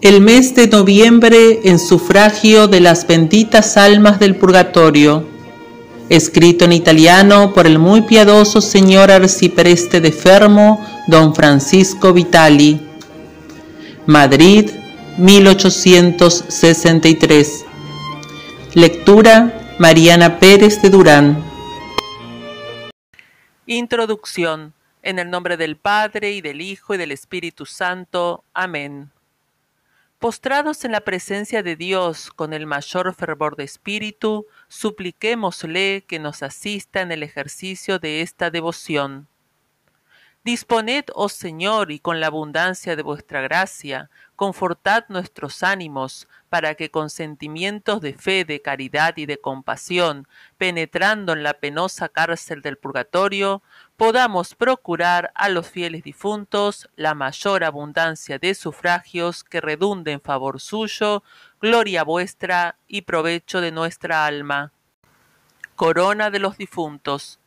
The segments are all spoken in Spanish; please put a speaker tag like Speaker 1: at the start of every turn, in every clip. Speaker 1: el mes de noviembre en sufragio de las benditas almas del purgatorio, escrito en italiano por el muy piadoso señor arcipreste de Fermo, don Francisco Vitali. Madrid, 1863. Lectura Mariana Pérez de Durán. Introducción. En el nombre del Padre y del Hijo y del Espíritu Santo. Amén. Postrados en la presencia de Dios con el mayor fervor de espíritu, supliquémosle que nos asista en el ejercicio de esta devoción. Disponed, oh Señor, y con la abundancia de vuestra gracia, confortad nuestros ánimos, para que con sentimientos de fe, de caridad y de compasión, penetrando en la penosa cárcel del purgatorio, podamos procurar a los fieles difuntos la mayor abundancia de sufragios que redunden en favor suyo, gloria vuestra y provecho de nuestra alma. Corona de los difuntos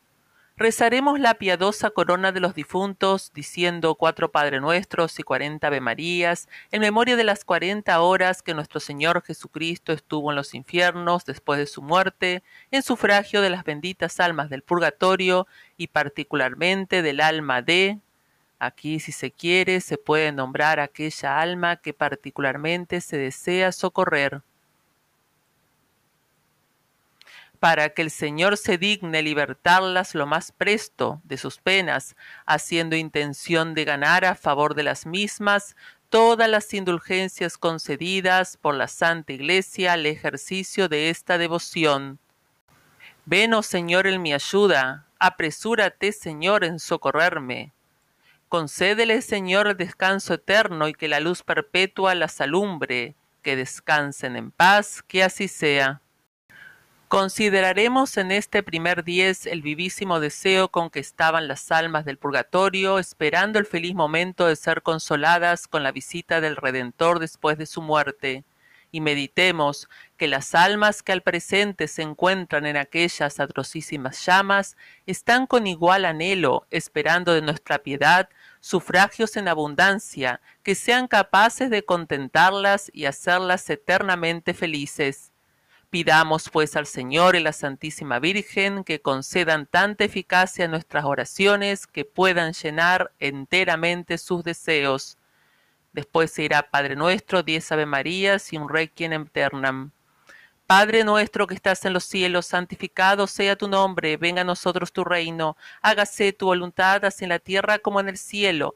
Speaker 1: rezaremos la piadosa corona de los difuntos, diciendo cuatro Padre Nuestros y cuarenta Ave Marías, en memoria de las cuarenta horas que nuestro Señor Jesucristo estuvo en los infiernos después de su muerte, en sufragio de las benditas almas del purgatorio y particularmente del alma de... Aquí, si se quiere, se puede nombrar aquella alma que particularmente se desea socorrer. para que el Señor se digne libertarlas lo más presto de sus penas, haciendo intención de ganar a favor de las mismas todas las indulgencias concedidas por la Santa Iglesia al ejercicio de esta devoción. Ven, oh Señor, en mi ayuda, apresúrate, Señor, en socorrerme. Concédele, Señor, descanso eterno y que la luz perpetua las alumbre, que descansen en paz, que así sea. Consideraremos en este primer diez el vivísimo deseo con que estaban las almas del purgatorio, esperando el feliz momento de ser consoladas con la visita del Redentor después de su muerte y meditemos que las almas que al presente se encuentran en aquellas atrocísimas llamas están con igual anhelo esperando de nuestra piedad sufragios en abundancia que sean capaces de contentarlas y hacerlas eternamente felices. Pidamos pues al Señor y la Santísima Virgen que concedan tanta eficacia a nuestras oraciones que puedan llenar enteramente sus deseos. Después se irá Padre nuestro, diez Ave Marías y un Requiem Eternam. Padre nuestro que estás en los cielos, santificado sea tu nombre, venga a nosotros tu reino, hágase tu voluntad, así en la tierra como en el cielo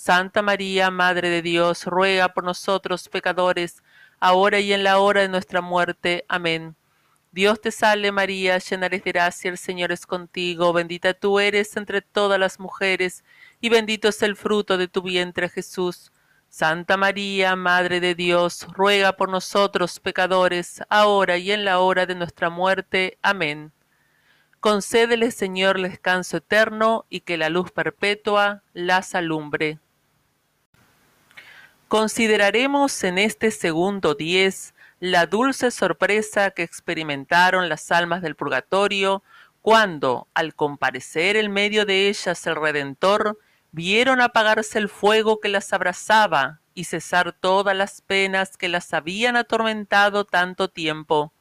Speaker 1: Santa María, Madre de Dios, ruega por nosotros pecadores, ahora y en la hora de nuestra muerte. Amén. Dios te salve María, llena eres de gracia, el Señor es contigo, bendita tú eres entre todas las mujeres, y bendito es el fruto de tu vientre Jesús. Santa María, Madre de Dios, ruega por nosotros pecadores, ahora y en la hora de nuestra muerte. Amén. Concédele, Señor, descanso eterno y que la luz perpetua las alumbre. Consideraremos en este segundo diez la dulce sorpresa que experimentaron las almas del purgatorio cuando, al comparecer en medio de ellas el Redentor, vieron apagarse el fuego que las abrazaba y cesar todas las penas que las habían atormentado tanto tiempo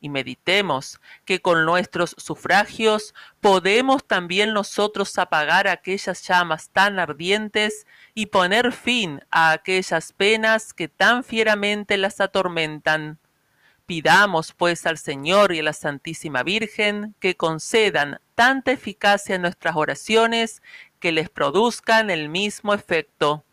Speaker 1: y meditemos que con nuestros sufragios podemos también nosotros apagar aquellas llamas tan ardientes y poner fin a aquellas penas que tan fieramente las atormentan. Pidamos pues al Señor y a la Santísima Virgen que concedan tanta eficacia a nuestras oraciones que les produzcan el mismo efecto.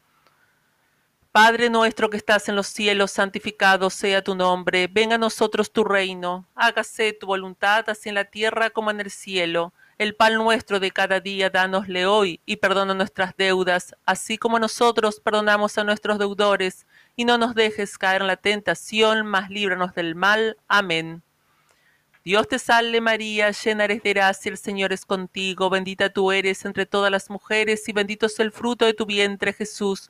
Speaker 1: Padre nuestro que estás en los cielos, santificado sea tu nombre, venga a nosotros tu reino, hágase tu voluntad así en la tierra como en el cielo. El pan nuestro de cada día, danosle hoy, y perdona nuestras deudas, así como nosotros perdonamos a nuestros deudores, y no nos dejes caer en la tentación, mas líbranos del mal. Amén. Dios te salve María, llena eres de gracia, el Señor es contigo, bendita tú eres entre todas las mujeres, y bendito es el fruto de tu vientre Jesús.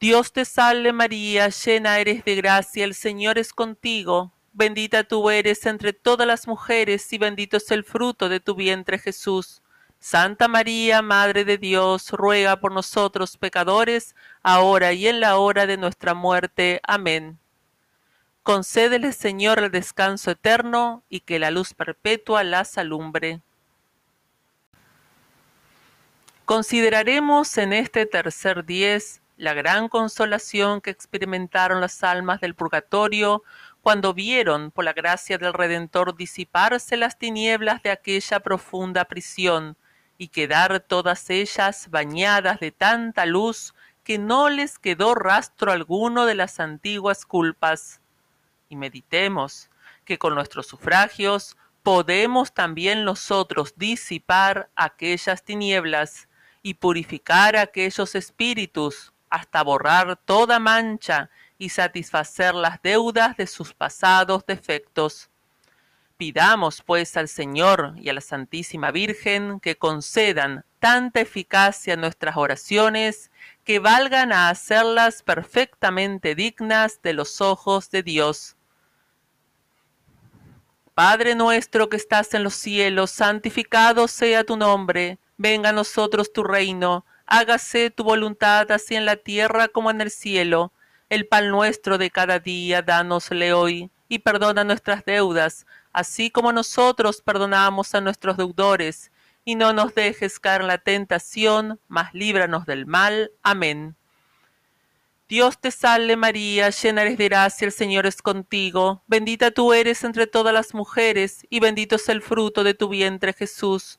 Speaker 1: Dios te salve María, llena eres de gracia, el Señor es contigo, bendita tú eres entre todas las mujeres y bendito es el fruto de tu vientre Jesús. Santa María, Madre de Dios, ruega por nosotros pecadores, ahora y en la hora de nuestra muerte. Amén. Concédele, Señor, el descanso eterno y que la luz perpetua las alumbre. Consideraremos en este tercer diez la gran consolación que experimentaron las almas del purgatorio cuando vieron, por la gracia del Redentor, disiparse las tinieblas de aquella profunda prisión y quedar todas ellas bañadas de tanta luz que no les quedó rastro alguno de las antiguas culpas. Y meditemos que con nuestros sufragios podemos también nosotros disipar aquellas tinieblas y purificar aquellos espíritus hasta borrar toda mancha y satisfacer las deudas de sus pasados defectos. Pidamos, pues, al Señor y a la Santísima Virgen que concedan tanta eficacia nuestras oraciones que valgan a hacerlas perfectamente dignas de los ojos de Dios. Padre nuestro que estás en los cielos, santificado sea tu nombre, venga a nosotros tu reino hágase tu voluntad así en la tierra como en el cielo. El pan nuestro de cada día, dánosle hoy, y perdona nuestras deudas, así como nosotros perdonamos a nuestros deudores, y no nos dejes caer en la tentación, mas líbranos del mal. Amén. Dios te salve María, llena eres de gracia, el Señor es contigo, bendita tú eres entre todas las mujeres, y bendito es el fruto de tu vientre Jesús.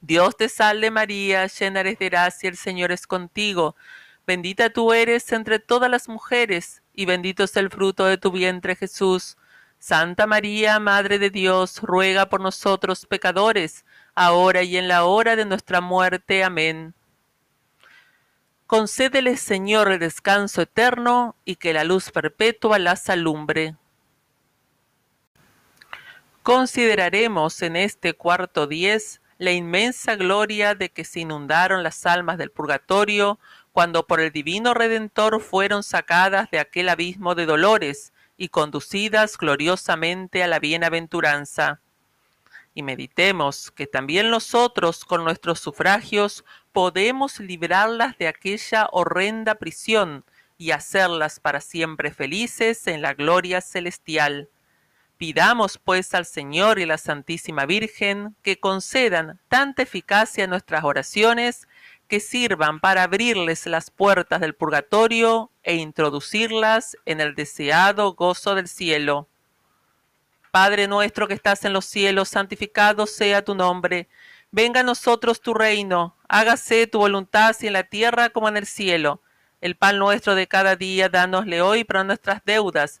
Speaker 1: Dios te salve María, llena eres de gracia, el Señor es contigo. Bendita tú eres entre todas las mujeres, y bendito es el fruto de tu vientre Jesús. Santa María, Madre de Dios, ruega por nosotros pecadores, ahora y en la hora de nuestra muerte. Amén. Concédele, Señor, el descanso eterno y que la luz perpetua las alumbre. Consideraremos en este cuarto diez la inmensa gloria de que se inundaron las almas del purgatorio cuando por el divino Redentor fueron sacadas de aquel abismo de dolores y conducidas gloriosamente a la bienaventuranza. Y meditemos que también nosotros con nuestros sufragios podemos librarlas de aquella horrenda prisión y hacerlas para siempre felices en la gloria celestial. Pidamos pues al Señor y la Santísima Virgen que concedan tanta eficacia a nuestras oraciones que sirvan para abrirles las puertas del purgatorio e introducirlas en el deseado gozo del cielo. Padre nuestro que estás en los cielos, santificado sea tu nombre. Venga a nosotros tu reino, hágase tu voluntad así en la tierra como en el cielo. El pan nuestro de cada día, dánosle hoy para nuestras deudas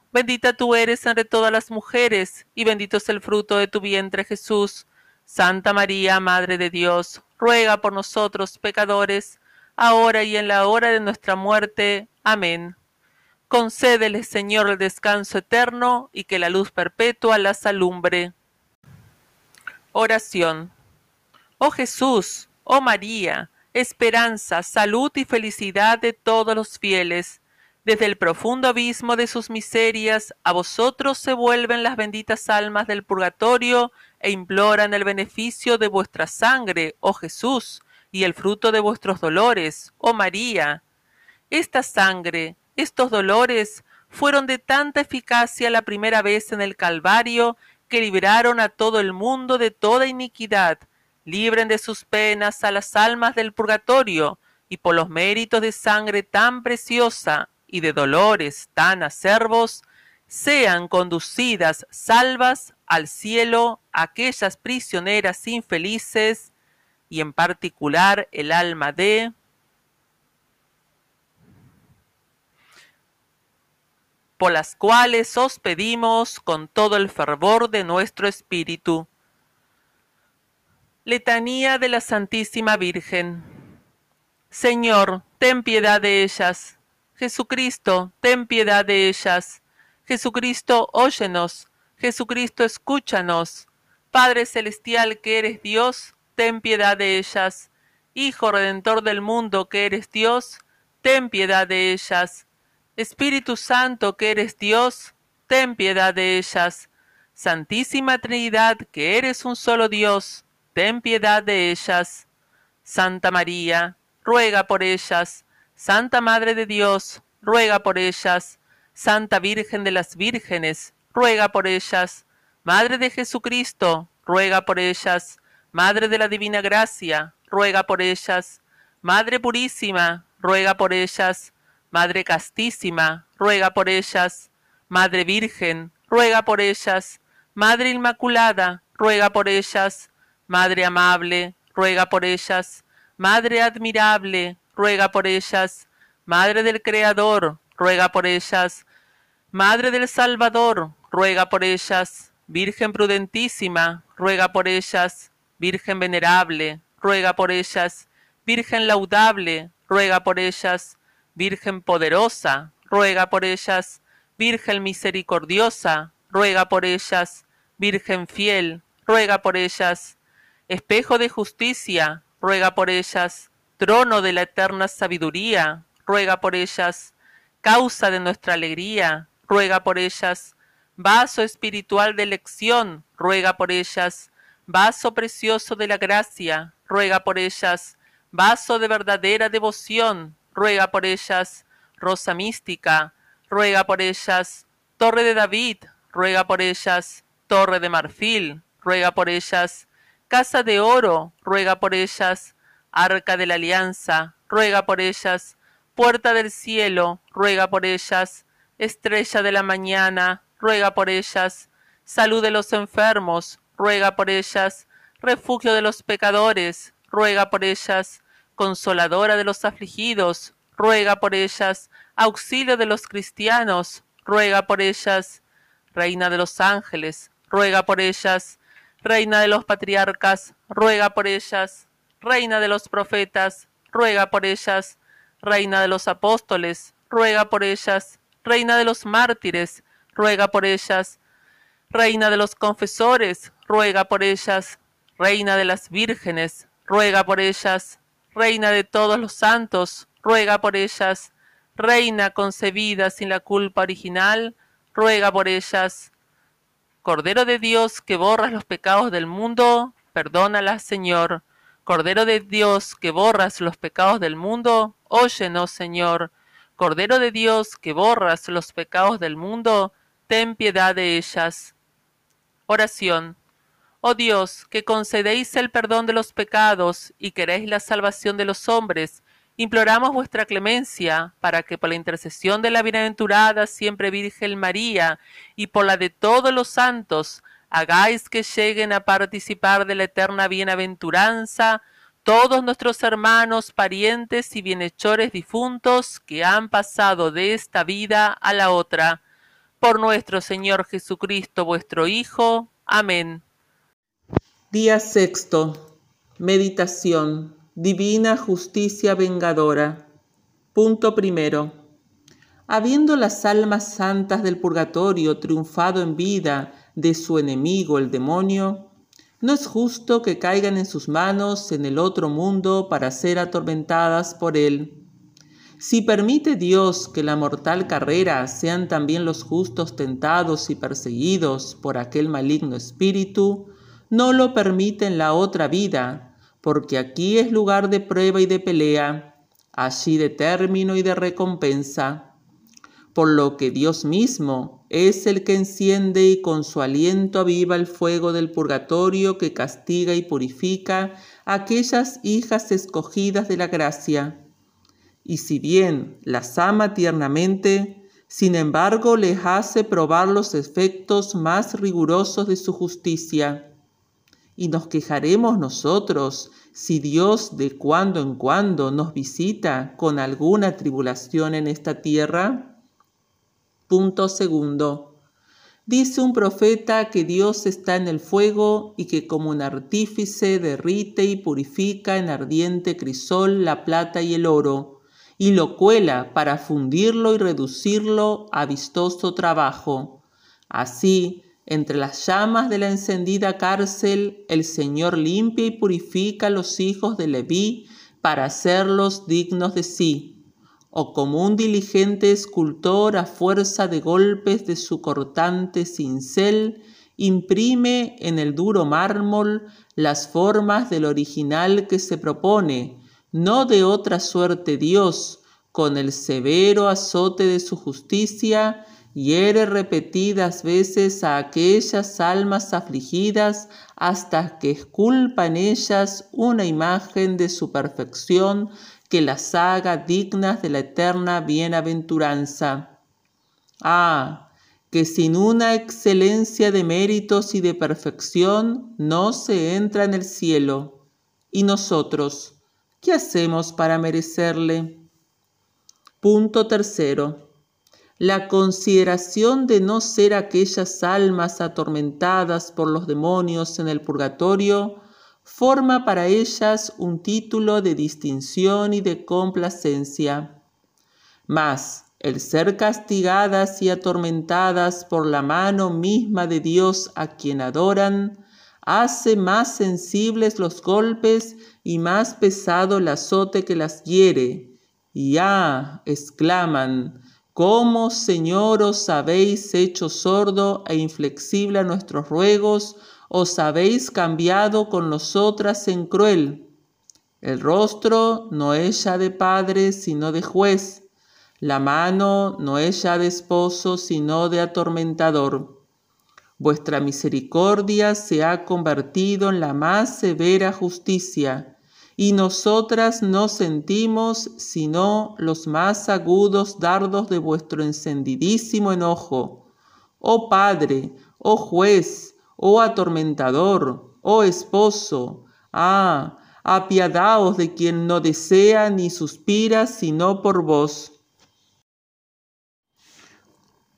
Speaker 1: Bendita tú eres entre todas las mujeres, y bendito es el fruto de tu vientre Jesús. Santa María, Madre de Dios, ruega por nosotros pecadores, ahora y en la hora de nuestra muerte. Amén. Concédele, Señor, el descanso eterno y que la luz perpetua las alumbre. Oración. Oh Jesús, oh María, esperanza, salud y felicidad de todos los fieles desde el profundo abismo de sus miserias, a vosotros se vuelven las benditas almas del purgatorio e imploran el beneficio de vuestra sangre, oh Jesús, y el fruto de vuestros dolores, oh María. Esta sangre, estos dolores, fueron de tanta eficacia la primera vez en el Calvario que liberaron a todo el mundo de toda iniquidad. Libren de sus penas a las almas del purgatorio y por los méritos de sangre tan preciosa, y de dolores tan acervos, sean conducidas salvas al cielo aquellas prisioneras infelices y en particular el alma de por las cuales os pedimos con todo el fervor de nuestro espíritu. Letanía de la Santísima Virgen. Señor, ten piedad de ellas. Jesucristo, ten piedad de ellas. Jesucristo, óyenos. Jesucristo, escúchanos. Padre Celestial, que eres Dios, ten piedad de ellas. Hijo Redentor del mundo, que eres Dios, ten piedad de ellas. Espíritu Santo, que eres Dios, ten piedad de ellas. Santísima Trinidad, que eres un solo Dios, ten piedad de ellas. Santa María, ruega por ellas. Santa Madre de Dios, ruega por ellas. Santa Virgen de las Vírgenes, ruega por ellas. Madre de Jesucristo, ruega por ellas. Madre de la Divina Gracia, ruega por ellas. Madre Purísima, ruega por ellas. Madre Castísima, ruega por ellas. Madre Virgen, ruega por ellas. Madre Inmaculada, ruega por ellas. Madre Amable, ruega por ellas. Madre Admirable, ruega por ellas. Madre del Creador, ruega por ellas. Madre del Salvador, ruega por ellas. Virgen prudentísima, ruega por ellas. Virgen venerable, ruega por ellas. Virgen laudable, ruega por ellas. Virgen poderosa, ruega por ellas. Virgen misericordiosa, ruega por ellas. Virgen fiel, ruega por ellas. Espejo de justicia, ruega por ellas trono de la eterna sabiduría, ruega por ellas, causa de nuestra alegría, ruega por ellas, vaso espiritual de elección, ruega por ellas, vaso precioso de la gracia, ruega por ellas, vaso de verdadera devoción, ruega por ellas, rosa mística, ruega por ellas, torre de David, ruega por ellas, torre de marfil, ruega por ellas, casa de oro, ruega por ellas, Arca de la Alianza, ruega por ellas. Puerta del cielo, ruega por ellas. Estrella de la mañana, ruega por ellas. Salud de los enfermos, ruega por ellas. Refugio de los pecadores, ruega por ellas. Consoladora de los afligidos, ruega por ellas. Auxilio de los cristianos, ruega por ellas. Reina de los ángeles, ruega por ellas. Reina de los patriarcas, ruega por ellas. Reina de los profetas, ruega por ellas. Reina de los apóstoles, ruega por ellas. Reina de los mártires, ruega por ellas. Reina de los confesores, ruega por ellas. Reina de las vírgenes, ruega por ellas. Reina de todos los santos, ruega por ellas. Reina concebida sin la culpa original, ruega por ellas. Cordero de Dios que borras los pecados del mundo, perdónalas, Señor. Cordero de Dios que borras los pecados del mundo, óyenos, Señor. Cordero de Dios que borras los pecados del mundo, ten piedad de ellas. Oración. Oh Dios, que concedéis el perdón de los pecados y queréis la salvación de los hombres, imploramos vuestra clemencia para que por la intercesión de la bienaventurada siempre Virgen María y por la de todos los santos, hagáis que lleguen a participar de la eterna bienaventuranza todos nuestros hermanos, parientes y bienhechores difuntos que han pasado de esta vida a la otra. Por nuestro Señor Jesucristo, vuestro Hijo. Amén. Día sexto. Meditación. Divina justicia vengadora. Punto primero. Habiendo las almas santas del purgatorio triunfado en vida, de su enemigo el demonio, no es justo que caigan en sus manos en el otro mundo para ser atormentadas por él. Si permite Dios que la mortal carrera sean también los justos tentados y perseguidos por aquel maligno espíritu, no lo permite en la otra vida, porque aquí es lugar de prueba y de pelea, allí de término y de recompensa. Por lo que Dios mismo, es el que enciende y con su aliento aviva el fuego del purgatorio que castiga y purifica aquellas hijas escogidas de la gracia. Y si bien las ama tiernamente, sin embargo les hace probar los efectos más rigurosos de su justicia. Y nos quejaremos nosotros si Dios de cuando en cuando nos visita con alguna tribulación en esta tierra. Punto segundo. Dice un profeta que Dios está en el fuego y que como un artífice derrite y purifica en ardiente crisol la plata y el oro, y lo cuela para fundirlo y reducirlo a vistoso trabajo. Así, entre las llamas de la encendida cárcel, el Señor limpia y purifica a los hijos de Leví para hacerlos dignos de sí o como un diligente escultor a fuerza de golpes de su cortante cincel, imprime en el duro mármol las formas del original que se propone, no de otra suerte Dios, con el severo azote de su justicia, hiere repetidas veces a aquellas almas afligidas hasta que esculpan ellas una imagen de su perfección que las haga dignas de la eterna bienaventuranza. Ah, que sin una excelencia de méritos y de perfección no se entra en el cielo. ¿Y nosotros? ¿Qué hacemos para merecerle? Punto tercero. La consideración de no ser aquellas almas atormentadas por los demonios en el purgatorio forma para ellas un título de distinción y de complacencia. Mas el ser castigadas y atormentadas por la mano misma de Dios a quien adoran, hace más sensibles los golpes y más pesado el azote que las hiere. Y ah, exclaman, ¿cómo, Señor, os habéis hecho sordo e inflexible a nuestros ruegos? os habéis cambiado con nosotras en cruel. El rostro no es ya de padre, sino de juez. La mano no es ya de esposo, sino de atormentador. Vuestra misericordia se ha convertido en la más severa justicia, y nosotras no sentimos sino los más agudos dardos de vuestro encendidísimo enojo. Oh Padre, oh Juez, oh atormentador, oh esposo, ah, apiadaos de quien no desea ni suspira sino por vos.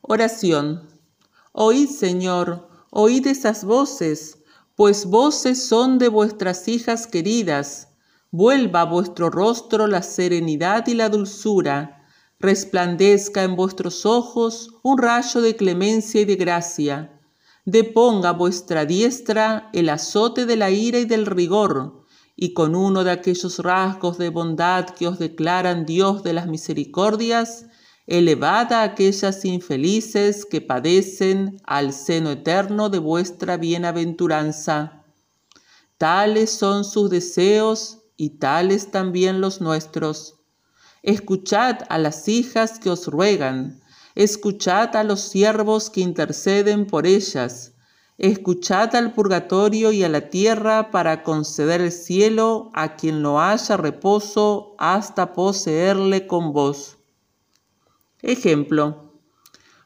Speaker 1: Oración. Oíd, Señor, oíd esas voces, pues voces son de vuestras hijas queridas. Vuelva a vuestro rostro la serenidad y la dulzura. Resplandezca en vuestros ojos un rayo de clemencia y de gracia deponga vuestra diestra el azote de la ira y del rigor, y con uno de aquellos rasgos de bondad que os declaran Dios de las misericordias, elevad a aquellas infelices que padecen al seno eterno de vuestra bienaventuranza. Tales son sus deseos y tales también los nuestros. Escuchad a las hijas que os ruegan, Escuchad a los siervos que interceden por ellas. Escuchad al purgatorio y a la tierra para conceder el cielo a quien lo haya reposo hasta poseerle con vos. Ejemplo.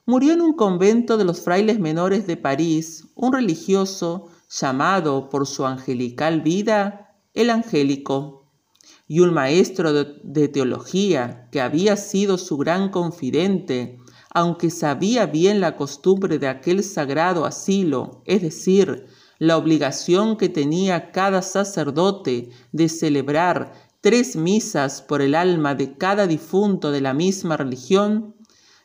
Speaker 1: Murió en un convento de los frailes menores de París un religioso llamado por su angelical vida el angélico, y un maestro de teología que había sido su gran confidente aunque sabía bien la costumbre de aquel sagrado asilo, es decir, la obligación que tenía cada sacerdote de celebrar tres misas por el alma de cada difunto de la misma religión,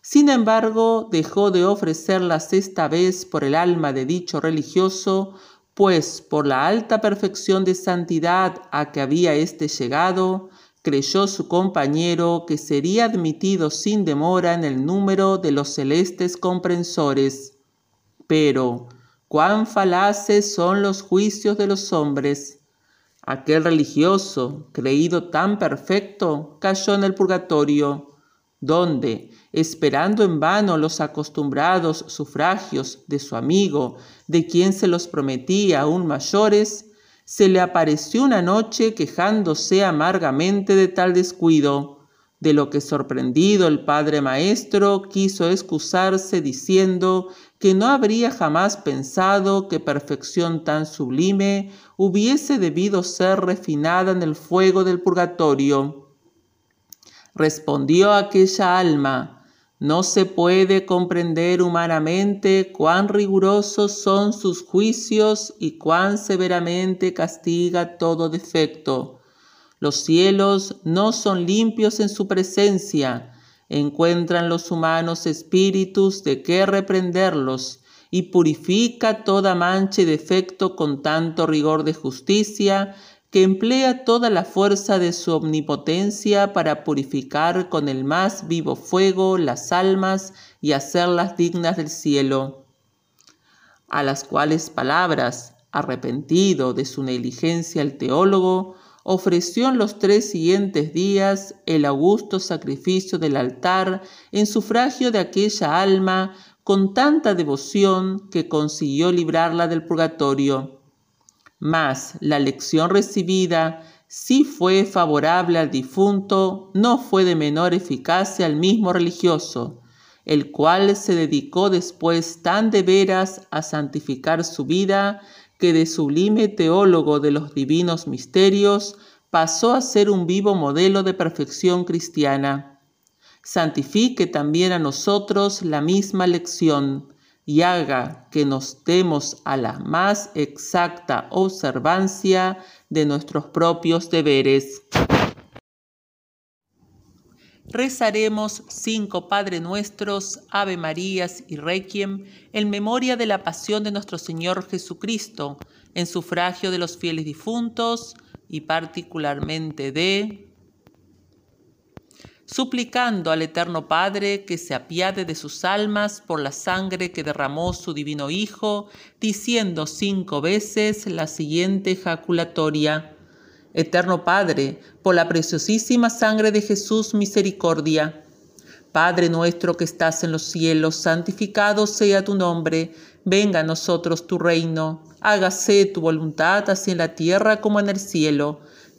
Speaker 1: sin embargo dejó de ofrecerlas esta vez por el alma de dicho religioso, pues por la alta perfección de santidad a que había éste llegado, creyó su compañero que sería admitido sin demora en el número de los celestes comprensores. Pero, cuán falaces son los juicios de los hombres. Aquel religioso, creído tan perfecto, cayó en el purgatorio, donde, esperando en vano los acostumbrados sufragios de su amigo, de quien se los prometía aún mayores, se le apareció una noche quejándose amargamente de tal descuido, de lo que sorprendido el padre maestro quiso excusarse diciendo que no habría jamás pensado que perfección tan sublime hubiese debido ser refinada en el fuego del purgatorio. Respondió aquella alma, no se puede comprender humanamente cuán rigurosos son sus juicios y cuán severamente castiga todo defecto. Los cielos no son limpios en su presencia. Encuentran los humanos espíritus de qué reprenderlos y purifica toda mancha y defecto con tanto rigor de justicia que emplea toda la fuerza de su omnipotencia para purificar con el más vivo fuego las almas y hacerlas dignas del cielo, a las cuales palabras, arrepentido de su negligencia el teólogo, ofreció en los tres siguientes días el augusto sacrificio del altar en sufragio de aquella alma con tanta devoción que consiguió librarla del purgatorio mas la lección recibida si fue favorable al difunto, no fue de menor eficacia al mismo religioso, el cual se dedicó después tan de veras a santificar su vida que de sublime teólogo de los divinos misterios pasó a ser un vivo modelo de perfección cristiana. Santifique también a nosotros la misma lección, y haga que nos demos a la más exacta observancia de nuestros propios deberes. Rezaremos cinco Padre Nuestros, Ave Marías y Requiem en memoria de la pasión de nuestro Señor Jesucristo, en sufragio de los fieles difuntos y particularmente de suplicando al Eterno Padre que se apiade de sus almas por la sangre que derramó su divino Hijo, diciendo cinco veces la siguiente ejaculatoria. Eterno Padre, por la preciosísima sangre de Jesús, misericordia. Padre nuestro que estás en los cielos, santificado sea tu nombre, venga a nosotros tu reino, hágase tu voluntad así en la tierra como en el cielo.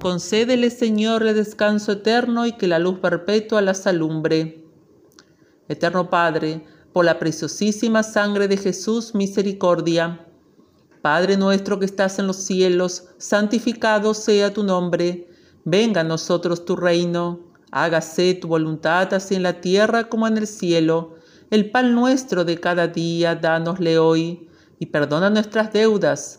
Speaker 1: Concédele, Señor, el descanso eterno y que la luz perpetua las alumbre. Eterno Padre, por la preciosísima sangre de Jesús, misericordia. Padre nuestro que estás en los cielos, santificado sea tu nombre. Venga a nosotros tu reino. Hágase tu voluntad así en la tierra como en el cielo. El pan nuestro de cada día, dánosle hoy. Y perdona nuestras deudas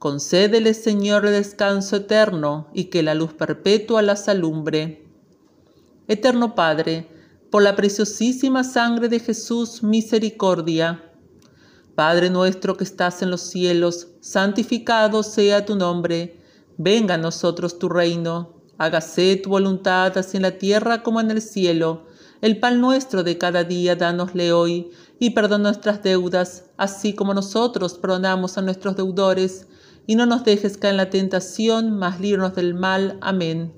Speaker 1: Concédele, Señor, el descanso eterno y que la luz perpetua las alumbre. Eterno Padre, por la preciosísima sangre de Jesús, misericordia. Padre nuestro que estás en los cielos, santificado sea tu nombre. Venga a nosotros tu reino. Hágase tu voluntad así en la tierra como en el cielo. El pan nuestro de cada día dánosle hoy, y perdona nuestras deudas, así como nosotros perdonamos a nuestros deudores y no nos dejes caer en la tentación, mas líbranos del mal. Amén.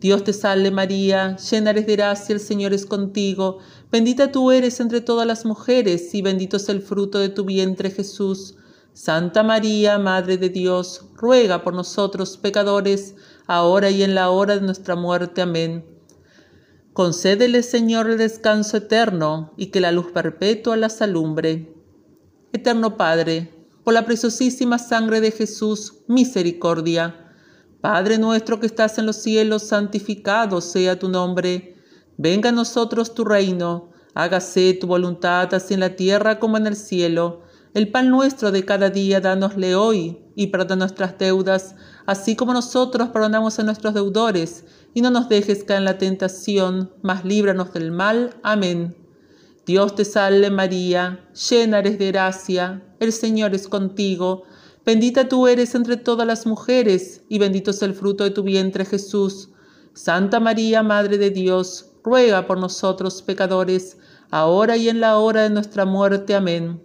Speaker 1: Dios te salve María, llena eres de gracia, el Señor es contigo, bendita tú eres entre todas las mujeres, y bendito es el fruto de tu vientre Jesús. Santa María, Madre de Dios, ruega por nosotros pecadores, ahora y en la hora de nuestra muerte. Amén. Concédele, Señor, el descanso eterno, y que la luz perpetua la alumbre. Eterno Padre, por la preciosísima sangre de Jesús, misericordia. Padre nuestro que estás en los cielos, santificado sea tu nombre. Venga a nosotros tu reino, hágase tu voluntad así en la tierra como en el cielo. El pan nuestro de cada día dánosle hoy y perdona nuestras deudas, así como nosotros perdonamos a nuestros deudores, y no nos dejes caer en la tentación, mas líbranos del mal. Amén. Dios te salve María, llena eres de gracia, el Señor es contigo, bendita tú eres entre todas las mujeres, y bendito es el fruto de tu vientre Jesús. Santa María, Madre de Dios, ruega por nosotros pecadores, ahora y en la hora de nuestra muerte. Amén.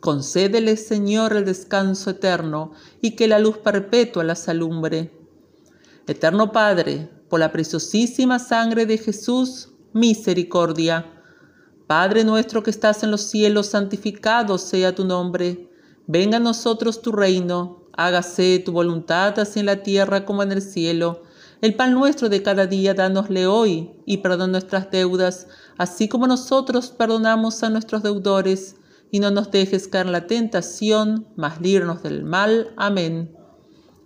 Speaker 1: Concédele, Señor, el descanso eterno, y que la luz perpetua la alumbre. Eterno Padre, por la preciosísima sangre de Jesús, misericordia Padre nuestro que estás en los cielos, santificado sea tu nombre. Venga a nosotros tu reino, hágase tu voluntad así en la tierra como en el cielo. El pan nuestro de cada día, dánosle hoy, y perdona nuestras deudas, así como nosotros perdonamos a nuestros deudores, y no nos dejes caer en la tentación, mas líbranos del mal. Amén.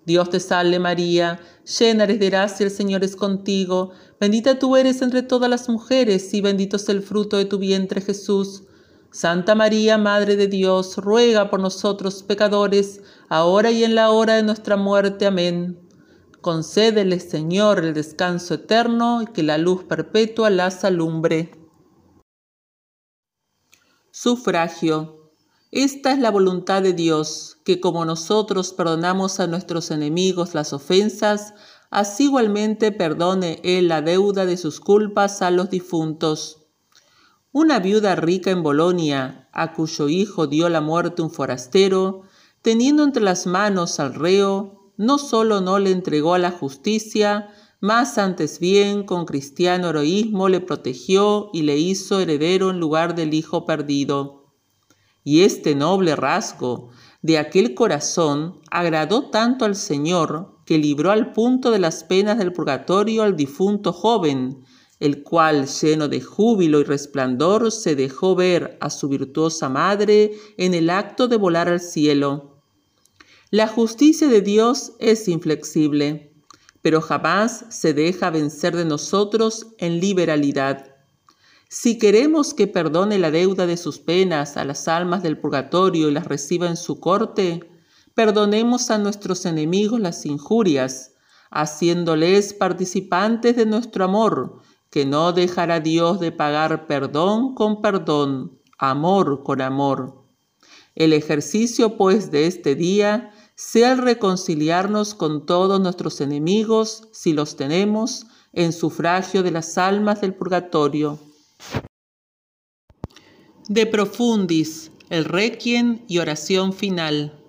Speaker 1: Dios te salve María, llena eres de gracia, el Señor es contigo, bendita tú eres entre todas las mujeres y bendito es el fruto de tu vientre Jesús. Santa María, Madre de Dios, ruega por nosotros pecadores, ahora y en la hora de nuestra muerte. Amén. Concédele, Señor, el descanso eterno y que la luz perpetua las alumbre. Sufragio esta es la voluntad de Dios, que como nosotros perdonamos a nuestros enemigos las ofensas, así igualmente perdone Él la deuda de sus culpas a los difuntos. Una viuda rica en Bolonia, a cuyo hijo dio la muerte un forastero, teniendo entre las manos al reo, no solo no le entregó a la justicia, mas antes bien con cristiano heroísmo le protegió y le hizo heredero en lugar del hijo perdido. Y este noble rasgo de aquel corazón agradó tanto al Señor que libró al punto de las penas del purgatorio al difunto joven, el cual, lleno de júbilo y resplandor, se dejó ver a su virtuosa madre en el acto de volar al cielo. La justicia de Dios es inflexible, pero jamás se deja vencer de nosotros en liberalidad. Si queremos que perdone la deuda de sus penas a las almas del purgatorio y las reciba en su corte, perdonemos a nuestros enemigos las injurias, haciéndoles participantes de nuestro amor, que no dejará Dios de pagar perdón con perdón, amor con amor. El ejercicio, pues, de este día sea el reconciliarnos con todos nuestros enemigos, si los tenemos, en sufragio de las almas del purgatorio de profundis, el requiem y oración final.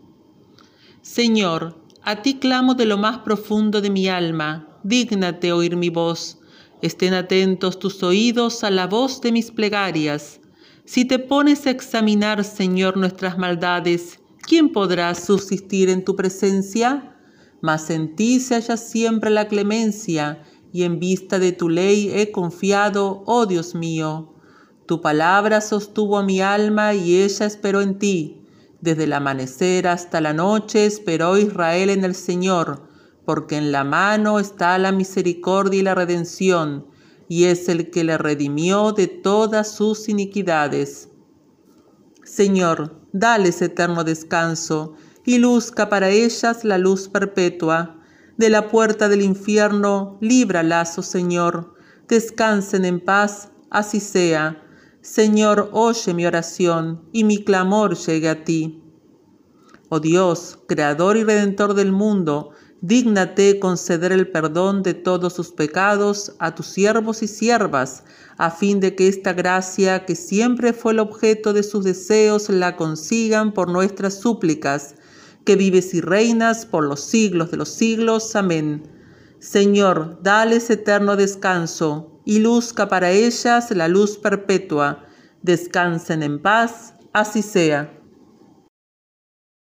Speaker 1: Señor, a ti clamo de lo más profundo de mi alma, dígnate oír mi voz, estén atentos tus oídos a la voz de mis plegarias. Si te pones a examinar, Señor, nuestras maldades, ¿quién podrá subsistir en tu presencia? Mas en ti se halla siempre la clemencia, y en vista de tu ley he confiado, oh Dios mío. Tu palabra sostuvo mi alma y ella esperó en ti. Desde el amanecer hasta la noche esperó Israel en el Señor, porque en la mano está la misericordia y la redención, y es el que le redimió de todas sus iniquidades. Señor, dales eterno descanso, y luzca para ellas la luz perpetua de la puerta del infierno, líbralas, oh Señor. Descansen en paz, así sea. Señor, oye mi oración, y mi clamor llegue a ti. Oh Dios, Creador y Redentor del mundo, dígnate conceder el perdón de todos sus pecados a tus siervos y siervas, a fin de que esta gracia, que siempre fue el objeto de sus deseos, la consigan por nuestras súplicas que vives y reinas por los siglos de los siglos. Amén. Señor, dales eterno descanso y luzca para ellas la luz perpetua. Descansen en paz, así sea.